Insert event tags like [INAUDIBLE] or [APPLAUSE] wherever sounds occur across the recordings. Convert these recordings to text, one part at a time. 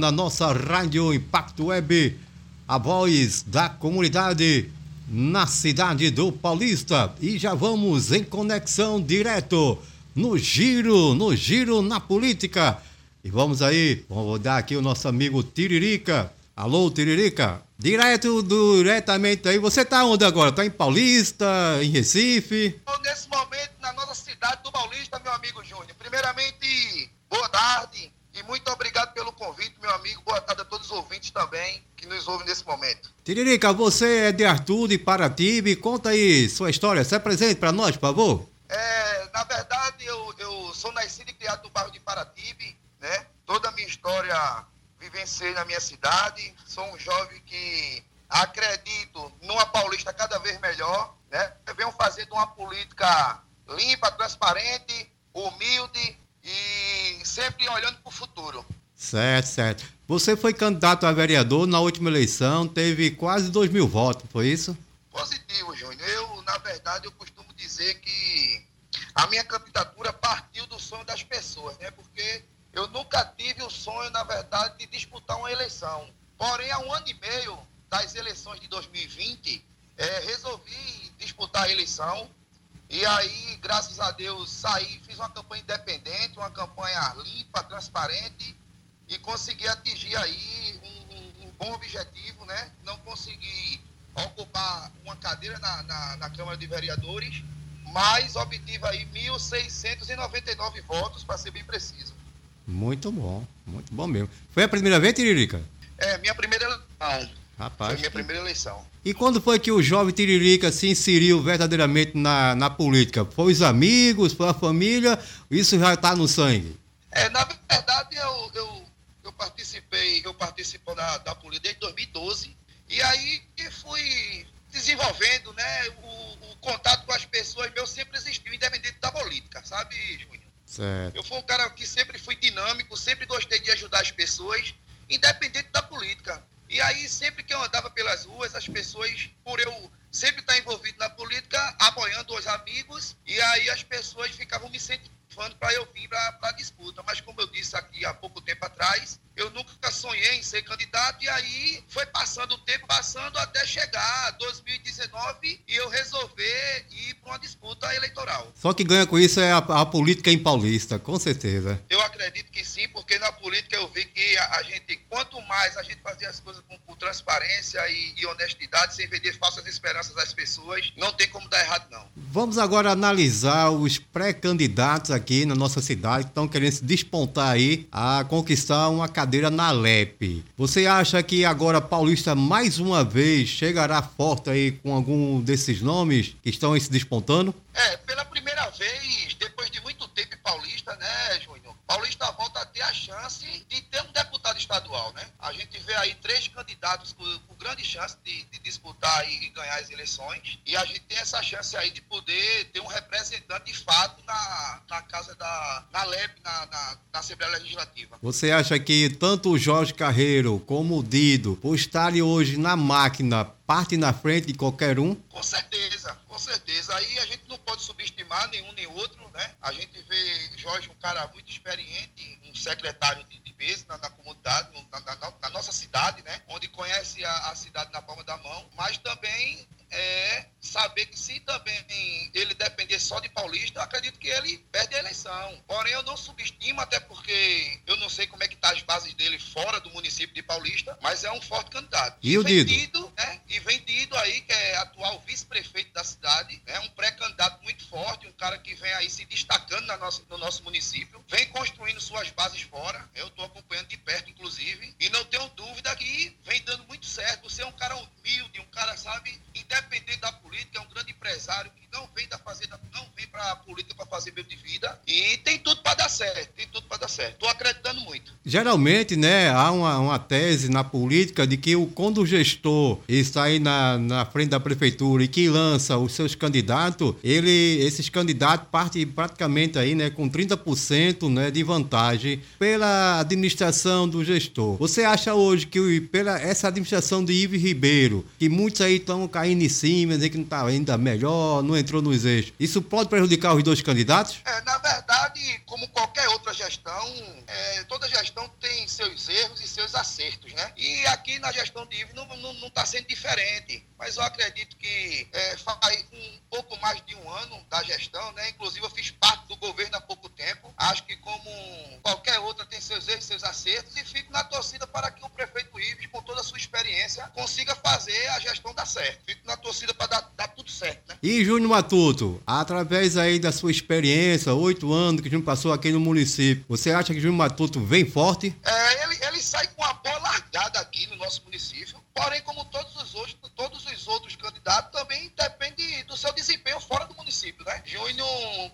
na nossa Rádio Impacto Web, a voz da comunidade na cidade do Paulista. E já vamos em conexão direto no giro, no giro na política. E vamos aí, vamos dar aqui o nosso amigo Tiririca. Alô, Tiririca? Direto, diretamente aí. Você tá onde agora? Tá em Paulista, em Recife? Estou nesse momento na nossa cidade do Paulista, meu amigo Júnior. Primeiramente, boa tarde e muito obrigado pelo convite, meu amigo. Boa tarde a todos os ouvintes também que nos ouvem nesse momento. Tiririca, você é de Arthur, de Paratibe. Conta aí sua história. Se apresente para nós, por favor. É, na verdade, eu, eu sou nascido e criado no bairro de Paratibe, né? Toda a minha história vivenciei na minha cidade. Sou um jovem que acredito numa paulista cada vez melhor, né? Eu venho fazendo uma política limpa, transparente, humilde e sempre olhando para o futuro. Certo, certo. Você foi candidato a vereador na última eleição, teve quase 2 mil votos, foi isso? Positivo, Júnior. Eu, na verdade, eu costumo dizer que a minha candidatura partiu do sonho das pessoas, né? Porque eu nunca tive o sonho, na verdade, de disputar uma eleição. Porém, há um ano e meio das eleições de 2020, é, resolvi disputar a eleição. E aí, graças a Deus, saí, fiz uma campanha independente, uma campanha limpa, transparente e consegui atingir aí um, um, um bom objetivo, né? Não consegui ocupar uma cadeira na, na, na Câmara de Vereadores, mas obtive aí 1.699 votos, para ser bem preciso. Muito bom, muito bom mesmo. Foi a primeira vez, Tiririca? É, minha primeira eleição. Rapaz. Foi minha primeira eleição. E quando foi que o jovem Tiririca se inseriu verdadeiramente na, na política? Foi os amigos, foi a família? Isso já está no sangue? É, na verdade, eu, eu, eu participei, eu participo da, da política desde 2012. E aí fui desenvolvendo, né? O, o contato com as pessoas meu sempre existiu, independente da política, sabe, Júnior? Certo. Eu fui um cara que sempre fui dinâmico, sempre gostei de ajudar as pessoas, independente da política. E aí, sempre que eu andava pelas ruas, as pessoas, por eu sempre estar envolvido na política, apoiando os amigos, e aí as pessoas ficavam me incentivando para eu vir para a disputa. Mas, como eu disse aqui há pouco tempo atrás, eu nunca sonhei em ser candidato, e aí foi passando o tempo, passando até chegar 2019 e eu resolver ir para uma disputa eleitoral. Só que ganha com isso é a, a, política em Paulista, com certeza. Eu acredito que sim, porque na política eu vi que a, a gente, quanto mais a gente fazia as coisas com, com transparência e, e, honestidade, sem vender falsas esperanças às pessoas, não tem como dar errado, não. Vamos agora analisar os pré-candidatos aqui na nossa cidade que estão querendo se despontar aí a conquistar uma cadeira na LEP. Você acha que agora Paulista mais uma vez chegará forte aí com algum desses nomes que estão aí se despontando? É, pela primeira vez, depois de muito tempo Paulista, né, Júnior? Paulista volta a ter a chance de ter um deputado estadual, né? A gente vê aí três candidatos com, com grande chance de, de disputar e, e, ganhar as eleições. E a gente tem essa chance aí de poder ter um representante de fato na, na casa da na LEP, na, na, na Assembleia Legislativa. Você acha que tanto o Jorge Carreiro como o Dido, por estarem hoje na máquina, parte na frente de qualquer um? Com certeza, certeza. Aí a gente não pode subestimar nenhum nem outro, né? A gente vê Jorge um cara muito experiente, um secretário de, de peso na, na comunidade, na, na, na, nossa cidade, né? Onde conhece a, a cidade na palma da mão, mas também é saber que se também ele depender só de Paulista, eu acredito que ele perde a eleição. Porém, eu não subestimo, até porque eu não sei como é que tá as bases dele fora do município de Paulista, mas é um forte candidato. E, e o Dido? Né? E vem Dido aí, que é atual vice-prefeito da cidade, é um pré-candidato muito forte, um cara que vem aí se destacando na nossa, no nosso município, vem construindo suas bases fora, eu estou acompanhando de perto, inclusive, e não tenho dúvida que vem dando muito certo. Você é um cara humilde, um cara, sabe, independente da política, é um grande empresário que não vem da fazenda, não vem para a política para fazer meio de vida, e tem tudo para dar certo, tem tudo para dar certo. Estou acreditando muito. Geralmente, né, há uma, uma tese na política de que o, quando o gestor está aí na, na frente da prefeitura e que lança os seus candidatos, ele, esses candidatos partem praticamente aí, né, com 30% né, de vantagem pela administração do gestor. Você acha hoje que pela essa administração de Ives Ribeiro, que muitos aí estão caindo em cima, dizendo que não está ainda melhor, não entrou nos eixos, isso pode prejudicar os dois candidatos? É, na verdade, como qualquer outra gestão, é, toda gestão gestão tem seus erros e seus acertos, né? E aqui na gestão de Ives não está não, não tá sendo diferente. Mas eu acredito que é, faz um pouco mais de um ano da gestão, né? Inclusive eu fiz parte do governo há pouco tempo. Acho que como qualquer outra tem seus erros e seus acertos e fico na torcida para que o prefeito Ives, com toda a sua experiência, consiga fazer a gestão dar certo. Fico na torcida para dar, E Júnior Matuto, através aí da sua experiência, oito anos que Júnior passou aqui no município, você acha que Júnior Matuto vem forte? É, ele, ele sai com a bola largada aqui no nosso município, porém, como todos os outros, todos os outros candidatos, também depende do seu desempenho fora do município, né? Júnior,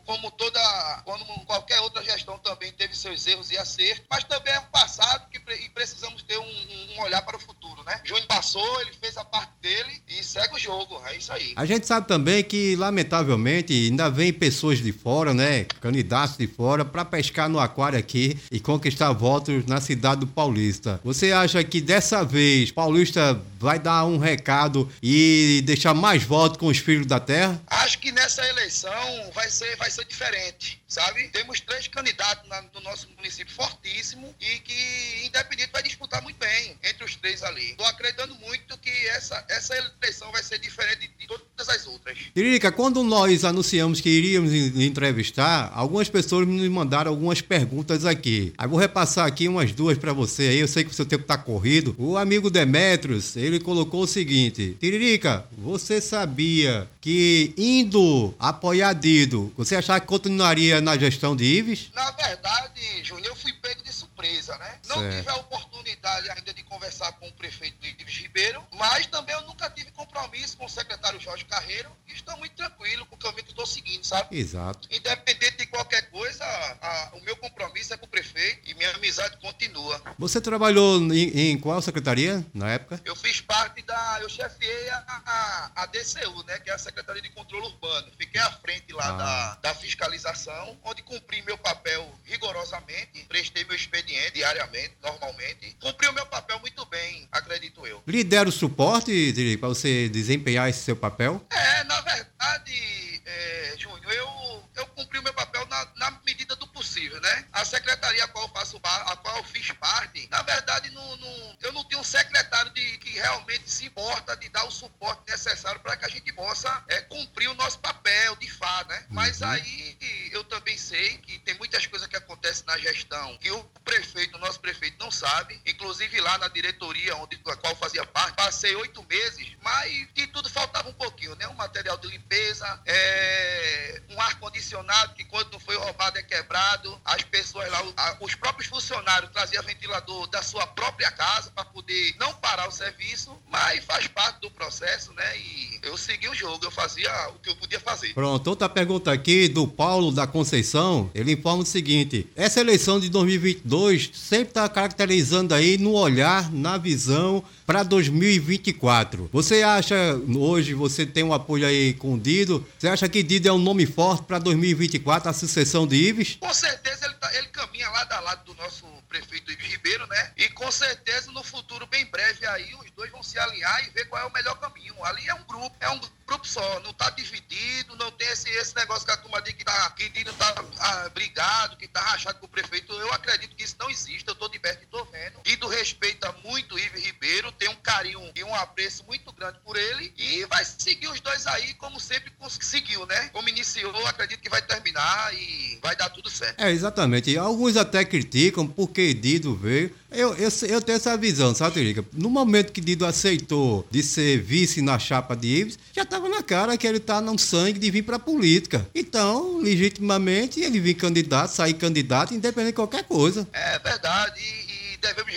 como toda, como qualquer outra gestão, também teve seus erros e acertos, mas também é um passado que, e precisamos ter um, um olhar para o futuro, né? Júnior passou, ele fez a parte dele e segue o jogo, é isso aí. A gente sabe também que, lamentavelmente, ainda vem pessoas de fora, né? Candidatos de fora, para pescar no aquário aqui e conquistar votos na cidade do Paulista. Você acha que dessa vez Paulista vai dar um recado e deixar mais votos com os filhos da terra? Acho que nessa eleição vai ser, vai ser diferente, sabe? Temos três candidatos na, no nosso município fortíssimo e que, independente, vai disputar muito bem entre os três ali. Estou acreditando muito que essa, essa eleição vai ser diferente de todas as outras. Tiririca, quando nós anunciamos que iríamos entrevistar, algumas pessoas nos mandaram algumas perguntas aqui. Aí vou repassar aqui umas duas para você aí. Eu sei que o seu tempo está corrido. O amigo Demetrios, ele colocou o seguinte: Tiririca, você sabia que indo apoiar Dido, você achava que continuaria na gestão de Ives? Na verdade, Júnior, eu fui pego de surpresa, né? Não certo. tive a oportunidade ainda de conversar com o prefeito Ives Ribeiro, mas também eu nunca tive compromisso com o secretário Jorge Carreiro e estou muito tranquilo com o caminho que estou seguindo, sabe? Exato. Independente de qualquer coisa, a, o meu compromisso é com o prefeito e minha amizade continua. Você trabalhou em, em qual secretaria na época? Eu fiz parte da. Eu chefiei a, a, DCU, né? Que é a Secretaria de Controle Urbano. Fiquei à frente lá ah. da, da fiscalização, onde cumpri meu papel rigorosamente, prestei meu expediente diariamente, normalmente. Cumpri o meu papel muito bem, acredito eu. Lhe deram suporte, para você desempenhar esse seu papel? É, na verdade, é, Júnior, eu, eu cumpri o meu papel na, na medida do possível, né? A secretaria a qual eu faço a qual eu fiz parte, na verdade, não, não, eu não tenho um secretário de, que realmente se importa de dar o suporte necessário para que a gente possa é, cumprir o nosso papel, de fato, né? Mas uhum. aí eu também sei que tem muitas coisas que acontecem na gestão que o prefeito, o nosso prefeito, não sabe. Inclusive lá na diretoria, onde a qual fazia parte, passei oito meses, mas de tudo faltava um pouquinho, né? Um material de limpeza, é, um ar-condicionado que quando foi roubado é quebrado, as pessoas lá, os próprios funcionários traziam ventilador da sua própria casa para poder não parar o serviço, mas faz parte do processo, né? E eu segui o jogo, eu fazia o que eu podia fazer. Pronto, outra pergunta aqui do Paulo da Conceição, ele informa o seguinte: essa eleição de 2022 sempre está caracterizando aí no olhar, na visão para 2024. Você acha, hoje você tem um apoio aí com Dido, você acha que Dido é um nome forte para 2024, a sucessão de Ives? Com certeza ele, tá, ele caminha lado a lado do nosso prefeito Ives Ribeiro, né? E com certeza no futuro bem breve aí os dois vão se alinhar e ver qual é o melhor caminho. Ali é um grupo, é um grupo só, não está dividido, não tem esse, esse negócio que a turma diz que, tá, que Dido tá ah, brigado, que tá rachado com o prefeito. Eu acredito que isso não existe, eu estou de perto e estou vendo. Dido respeita muito Ives Ribeiro, tem um carinho e um apreço muito grande por ele e vai seguir os dois aí como sempre conseguiu, né? Como iniciou, acredito que vai terminar e vai dar tudo certo. É, exatamente. Alguns até criticam porque Dido veio. Eu, eu, eu tenho essa visão, sabe, Terica? No momento que Dido aceitou de ser vice na chapa de Ives, já estava na cara que ele tá no sangue de vir para política. Então, legitimamente, ele vir candidato, sair candidato, independente de qualquer coisa. É verdade.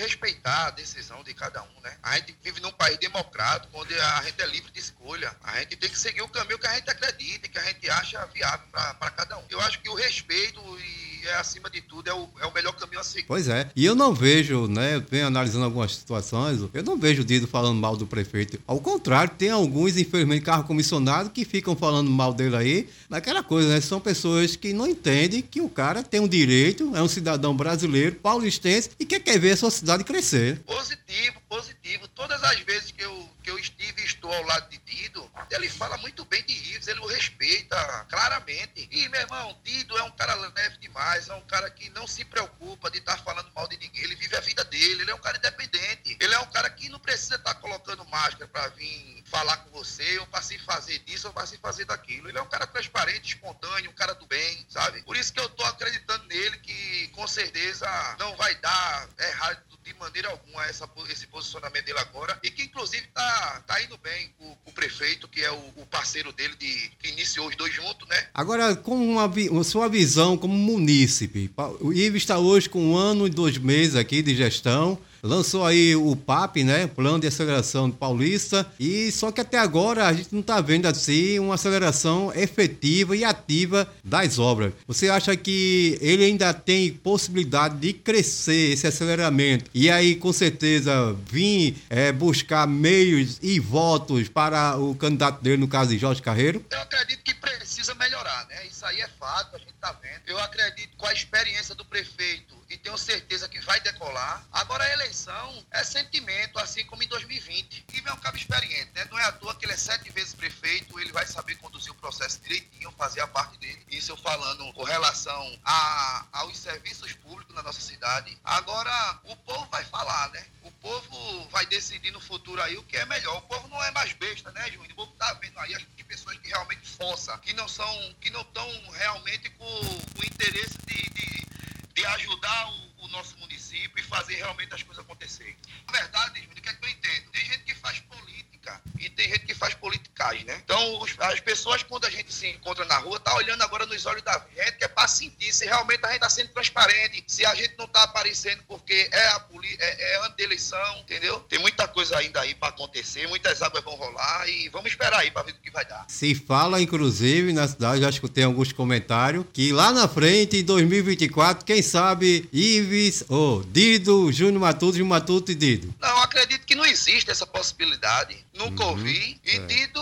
Respeitar a decisão de cada um, né? A gente vive num país democrático, onde a gente é livre de escolha. A gente tem que seguir o caminho que a gente acredita que a gente acha viável para cada um. Eu acho que o respeito e é, acima de tudo, é o, é o melhor caminho a seguir. Pois é. E eu não vejo, né? Eu venho analisando algumas situações, eu não vejo o Dido falando mal do prefeito. Ao contrário, tem alguns, infelizmente, carro comissionado que ficam falando mal dele aí. Naquela coisa, né? São pessoas que não entendem que o cara tem um direito, é um cidadão brasileiro, paulistense, e que quer ver a sua cidade crescer. Positivo, positivo. Todas as vezes que eu, que eu estive sentou ao lado de Dido, ele fala muito bem de Rives, ele o respeita claramente. E, meu irmão, Dido é um cara leve demais, é um cara que não se preocupa de estar tá falando mal de ninguém. Ele vive a vida dele, ele é um cara independente. Ele é um cara que não precisa estar tá colocando máscara para vir falar com você, ou para se fazer disso, ou para se fazer daquilo. Ele é um cara transparente, espontâneo, um cara do bem, sabe? Por isso que eu tô acreditando nele que com certeza não vai dar maneira alguma essa, esse posicionamento dele agora e que inclusive tá, tá indo bem o, o prefeito, que é o, o, parceiro dele de, que iniciou os dois juntos, né? Agora, com uma, sua visão como munícipe, o Ives está hoje com um ano e dois meses aqui de gestão lançou aí o PAP, né? Plano de Aceleração Paulista, e só que até agora a gente não está vendo assim uma aceleração efetiva e ativa das obras. Você acha que ele ainda tem possibilidade de crescer esse aceleramento e aí com certeza vir é, buscar meios e votos para o candidato dele, no caso de Jorge Carreiro? Eu acredito que precisa melhorar, né? Isso aí é fato, a gente está vendo. Eu acredito com a experiência do prefeito e tenho certeza que vai decolar. Agora a eleição é sentimento, assim como em 2020. E é um cabo experiente, né? Não é à toa que ele é sete vezes prefeito, ele vai saber conduzir o processo direitinho, fazer a parte dele. Isso eu falando com relação a, aos serviços públicos na nossa cidade. Agora, o povo vai falar, né? O povo vai decidir no futuro aí o que é melhor. O povo não é mais besta, né, Júnior? O povo tá vendo aí as pessoas que realmente forçam, que não são, que não estão realmente com o interesse de, de de ajudar o, o, nosso município e fazer realmente as coisas acontecerem. Na verdade, o que é que eu entendo? Tem gente que faz política e tem gente que faz politicagem, né? Então, os, as pessoas, quando a gente se encontra na rua, tá olhando agora nos olhos da gente, que é para sentir se realmente a gente está sendo transparente, se a gente não está aparecendo porque é a política, é, é eleição entendeu? Tem muita coisa ainda aí para acontecer, muitas águas vão rolar e vamos esperar aí para ver o que vai dar. Se fala, inclusive, na cidade, já escutei alguns comentários, que lá na frente, em 2024, quem sabe Ives, ou oh, Dido, Júnior Matuto, Júnior Matuto e Dido. Não, acredito que não existe essa possibilidade. Nunca uhum, ouvi. E é. Dido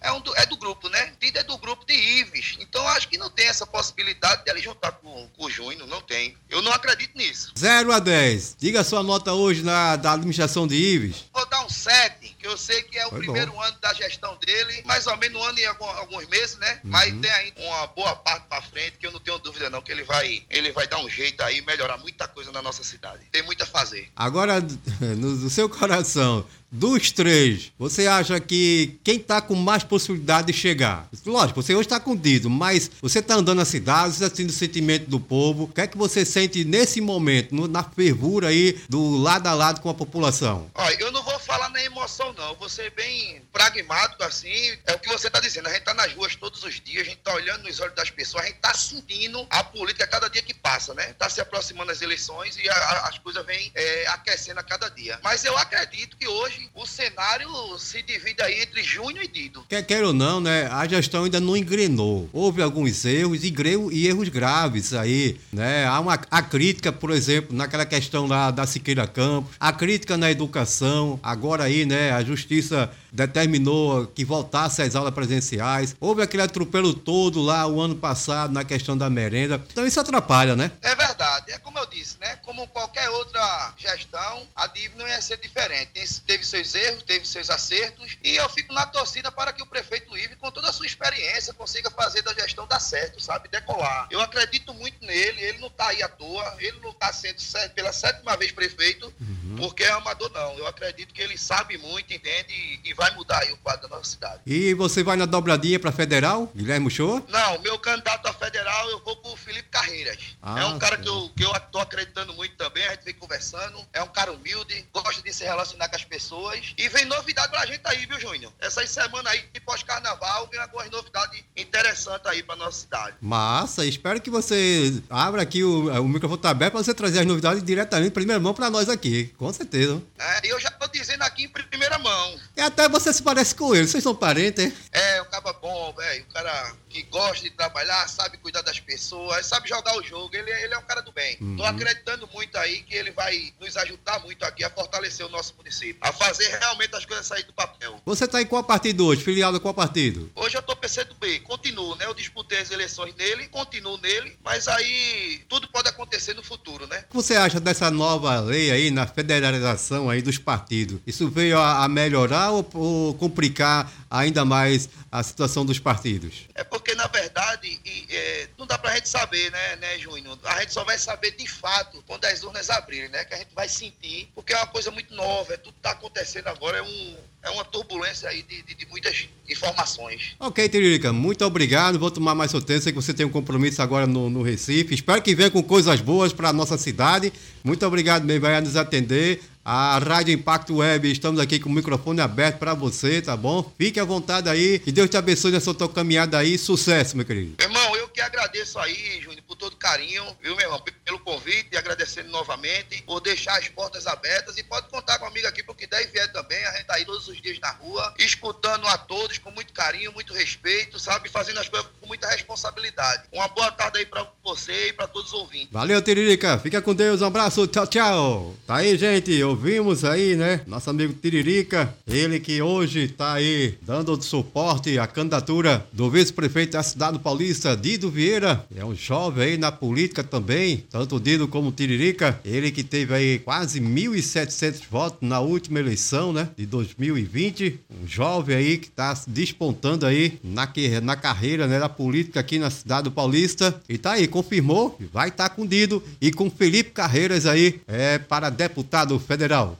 é, um do, é do grupo, né? Dido é do grupo de Ives. Então acho que não tem essa possibilidade dela juntar com, com o Júnior, não tem. Eu não acredito nisso. 0 a 10. Diga a sua nota hoje na, da administração de Ives. Vou dar um 7, que eu sei que é o Foi primeiro bom. ano da gestão dele, mais ou menos um ano e alguns meses, né? Uhum. Mas tem ainda uma boa parte para frente, que eu não tenho dúvida não, que ele vai, ele vai dar um jeito aí, melhorar muita coisa na nossa cidade. Tem muito a fazer. Agora, [LAUGHS] no, no seu coração, dos três, você acha que quem está com mais possibilidade de chegar? Lógico, você hoje está com o Dido, mas você está andando na cidade, você está sentindo o sentimento do povo. O que é que você sente nesse momento, no, na fervura aí, do lado a lado com a população? Olha, eu falar na emoção, não. Vou ser bem pragmático, assim. É o que você está dizendo. A gente está nas ruas todos os dias, a gente está olhando nos olhos das pessoas, a gente está sentindo a política cada dia que passa, né? Está se aproximando das eleições e a, a, as coisas vêm é, aquecendo a cada dia. Mas eu acredito que hoje o cenário se divide aí entre Júnior e Dido. Quer queira ou não, né? A gestão ainda não engrenou. Houve alguns erros e, e erros graves aí, né? Há uma a crítica, por exemplo, naquela questão lá da Siqueira Campos, a crítica na educação, agora aí, né? A justiça determinou que voltasse às aulas presenciais. Houve aquele atropelo todo lá o ano passado na questão da merenda. Então isso atrapalha, né? É verdade. É como eu disse, né? Como qualquer outra gestão, a DIV não ia ser diferente. Teve seus erros, teve seus acertos. E eu fico na torcida para que o prefeito Ive, com toda a sua experiência, consiga fazer da gestão dar certo, sabe? Decolar. Eu acredito muito nele. Ele não está aí à toa. Ele não está sendo pela sétima vez prefeito, uhum. Porque é amador, não. Eu acredito que ele sabe muito, entende e vai vai mudar aí o quadro da nossa cidade. E você vai na dobradinha para federal, Guilherme Show? Não, meu candidato a federal eu vou com o Felipe Carreiras. Ah, é um cara que eu, que eu tô acreditando muito também, a gente vem conversando. É um cara humilde, gosta de se relacionar com as pessoas. E vem novidade pra gente aí, viu, Júnior? Essas semanas aí, pós-carnaval, vem algumas novidades interessantes aí pra nossa cidade. Massa, espero que você abra aqui o, o microfone tá aberto pra você trazer as novidades diretamente, em primeira mão, pra nós aqui, com certeza. É, eu já tô dizendo aqui em primeira mão. E até você se parece com ele. Vocês são parentes, hein? É, o cara bom, velho. O cara que gosta de trabalhar, sabe cuidar das pessoas, sabe jogar o jogo. Ele, ele é um cara do bem. Uhum. Tô acreditando muito aí que ele vai nos ajudar muito aqui a fortalecer o nosso município, a fazer realmente as coisas sair do papel. Você tá em qual partido hoje? Filiado a qual partido? Hoje eu tô PCdoB. Continuo, né? Eu disputei as eleições nele, continuo nele, mas aí tudo pode acontecer no futuro, né? O que você acha dessa nova lei aí na federalização aí dos partidos? Isso veio a, a melhorar ou, ou complicar ainda mais a situação dos partidos? É porque, na verdade, e, é, não dá pra gente saber, né, né, Júnior? A gente só vai saber de fato quando as urnas abrirem, né? Que a gente vai sentir, porque é uma coisa muito nova, é, tudo tá acontecendo agora, é, um, é uma turbulência aí de, de, de muitas informações. Ok, Tiririca, muito obrigado. Vou tomar mais seu tempo. Sei que você tem um compromisso agora no, no Recife. Espero que venha com coisas boas para nossa cidade. Muito obrigado mesmo, vai nos atender. A Rádio Impacto Web, estamos aqui com o microfone aberto para você, tá bom? Fique à vontade aí. Que Deus te abençoe nessa tua caminhada aí. Sucesso, meu querido. Irmão, que agradeço aí, Júnior, por todo carinho, viu, meu irmão, pelo convite e agradecendo novamente por deixar as portas abertas. E pode contar comigo aqui porque der e vier também. A gente tá aí todos os dias na rua, escutando a todos com muito carinho, muito respeito, sabe? Fazendo as coisas com muita responsabilidade. Uma boa tarde aí para você e para todos os ouvintes. Valeu, Tiririca. Fica com Deus. Um abraço. Tchau, tchau. Tá aí, gente. Ouvimos aí, né? Nosso amigo Tiririca, ele que hoje tá aí dando suporte à candidatura do vice-prefeito da cidade paulista, Dido Vieira. É um jovem aí na política também, tanto Dido como Tiririca. Ele que teve aí quase 1.700 votos na última eleição, né? De 2020. Um jovem aí que tá despontando aí na, na carreira, né? Da política aqui na cidade paulista. E tá aí, confirmou, vai estar tá com Dido e com Felipe Carreiras aí, é, para deputado federal.